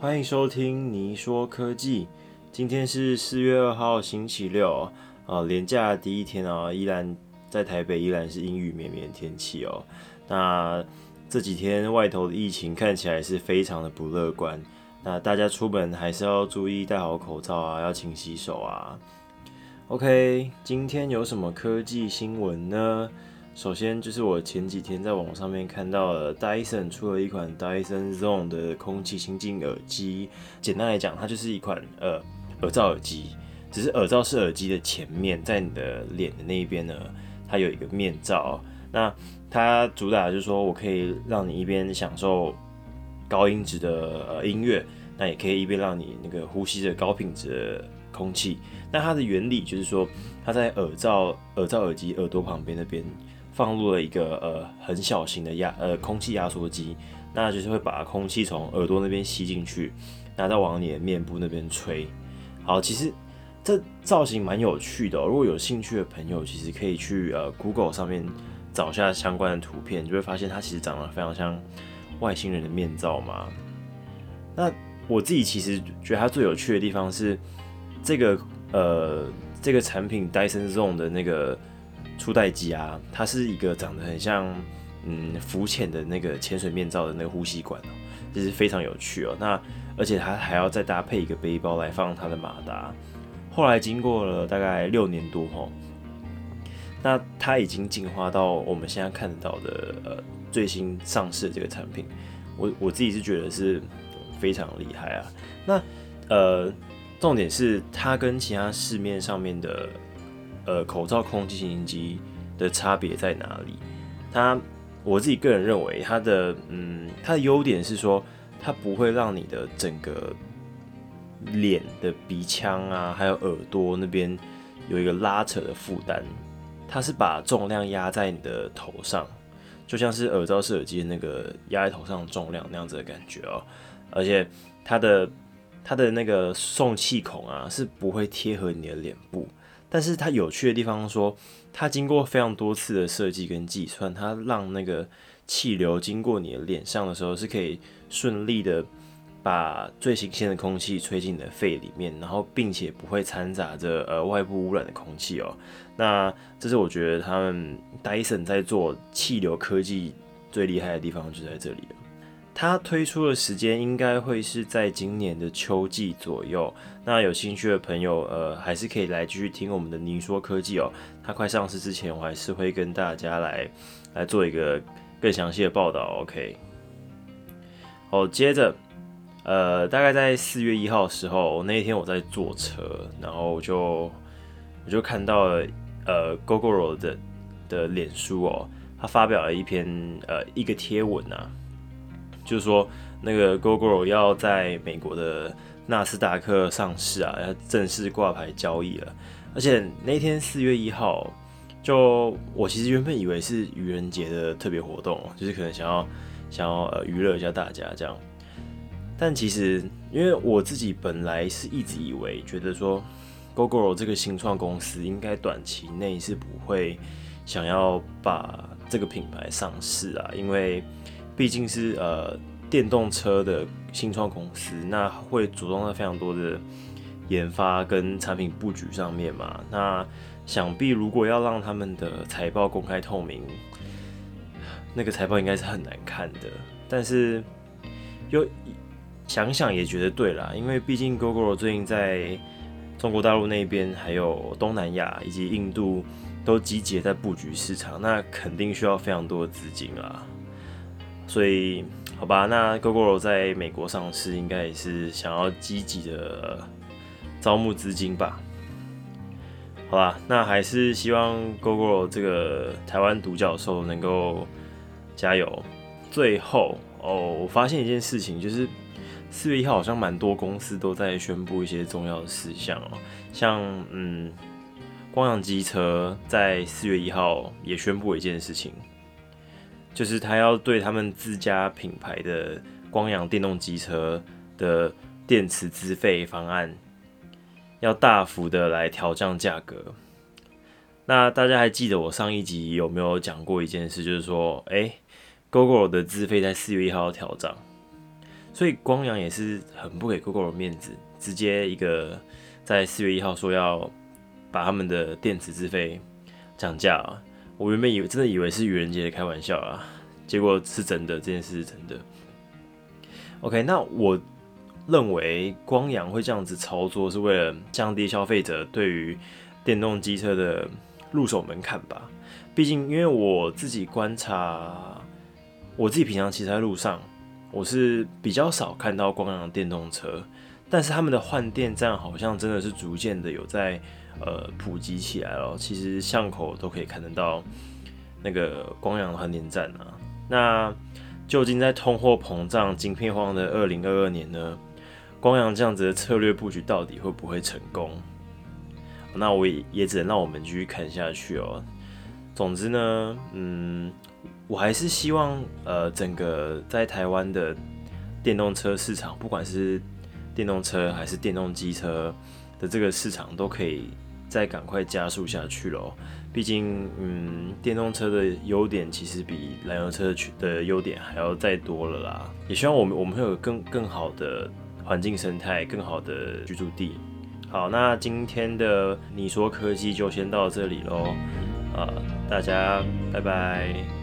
欢迎收听你说科技。今天是四月二号，星期六呃，连假第一天啊，依然在台北，依然是阴雨绵绵天气哦。那这几天外头的疫情看起来是非常的不乐观，那大家出门还是要注意戴好口罩啊，要勤洗手啊。OK，今天有什么科技新闻呢？首先就是我前几天在网上面看到了 Dyson 出了一款 Dyson Zone 的空气清净耳机。简单来讲，它就是一款呃耳罩耳机，只是耳罩是耳机的前面，在你的脸的那一边呢，它有一个面罩。那它主打就是说我可以让你一边享受高音质的呃音乐，那也可以一边让你那个呼吸着高品质的空气。那它的原理就是说，它在耳罩耳罩耳机耳朵旁边那边。放入了一个呃很小型的压呃空气压缩机，那就是会把空气从耳朵那边吸进去，拿到往你的面部那边吹。好，其实这造型蛮有趣的，如果有兴趣的朋友，其实可以去呃 Google 上面找下相关的图片，就会发现它其实长得非常像外星人的面罩嘛。那我自己其实觉得它最有趣的地方是这个呃这个产品 Dyson Zone 的那个。初代机啊，它是一个长得很像嗯浮潜的那个潜水面罩的那个呼吸管哦，就是非常有趣哦。那而且它还要再搭配一个背包来放它的马达。后来经过了大概六年多吼，那它已经进化到我们现在看得到的呃最新上市的这个产品。我我自己是觉得是非常厉害啊。那呃重点是它跟其他市面上面的。呃，口罩空气清新机的差别在哪里？它，我自己个人认为，它的，嗯，它的优点是说，它不会让你的整个脸的鼻腔啊，还有耳朵那边有一个拉扯的负担。它是把重量压在你的头上，就像是耳罩式耳机那个压在头上的重量那样子的感觉哦。而且它的它的那个送气孔啊，是不会贴合你的脸部。但是它有趣的地方说，它经过非常多次的设计跟计算，它让那个气流经过你的脸上的时候，是可以顺利的把最新鲜的空气吹进你的肺里面，然后并且不会掺杂着呃外部污染的空气哦。那这是我觉得他们 Dyson 在做气流科技最厉害的地方就在这里。它推出的时间应该会是在今年的秋季左右。那有兴趣的朋友，呃，还是可以来继续听我们的《您说科技》哦。它快上市之前，我还是会跟大家来来做一个更详细的报道。OK。好，接着，呃，大概在四月一号的时候，那一天我在坐车，然后就我就看到了呃，GoGoRo 的的脸书哦，他发表了一篇呃一个贴文啊。就是说，那个 GoGo 要在美国的纳斯达克上市啊，要正式挂牌交易了。而且那天四月一号，就我其实原本以为是愚人节的特别活动，就是可能想要想要呃娱乐一下大家这样。但其实，因为我自己本来是一直以为，觉得说 GoGo 这个新创公司应该短期内是不会想要把这个品牌上市啊，因为。毕竟是呃电动车的新创公司，那会主动在非常多的研发跟产品布局上面嘛。那想必如果要让他们的财报公开透明，那个财报应该是很难看的。但是又想想也觉得对啦，因为毕竟 GoGo 最近在中国大陆那边，还有东南亚以及印度都集结在布局市场，那肯定需要非常多的资金啊。所以，好吧，那 GoGo 在美国上市，应该也是想要积极的招募资金吧？好吧，那还是希望 GoGo 这个台湾独角兽能够加油。最后哦，我发现一件事情，就是四月一号好像蛮多公司都在宣布一些重要的事项哦，像嗯，光阳机车在四月一号也宣布一件事情。就是他要对他们自家品牌的光阳电动机车的电池资费方案，要大幅的来调降价格。那大家还记得我上一集有没有讲过一件事？就是说，哎，GoGo 的资费在四月一号要调涨，所以光阳也是很不给 Google 面子，直接一个在四月一号说要把他们的电池资费涨价。我原本以为真的以为是愚人节的开玩笑啊，结果是真的，这件事是真的。OK，那我认为光阳会这样子操作，是为了降低消费者对于电动机车的入手门槛吧。毕竟，因为我自己观察，我自己平常骑在路上，我是比较少看到光阳电动车，但是他们的换电站好像真的是逐渐的有在呃普及起来了。其实巷口都可以看得到那个光阳换电站啊。那究竟在通货膨胀、晶片荒的二零二二年呢？光阳这样子的策略布局到底会不会成功？那我也也只能让我们继续看下去哦。总之呢，嗯，我还是希望呃，整个在台湾的电动车市场，不管是电动车还是电动机车的这个市场，都可以再赶快加速下去喽。毕竟，嗯，电动车的优点其实比燃油车的优点还要再多了啦。也希望我们我们会有更更好的环境生态，更好的居住地。好，那今天的你说科技就先到这里喽，啊，大家拜拜。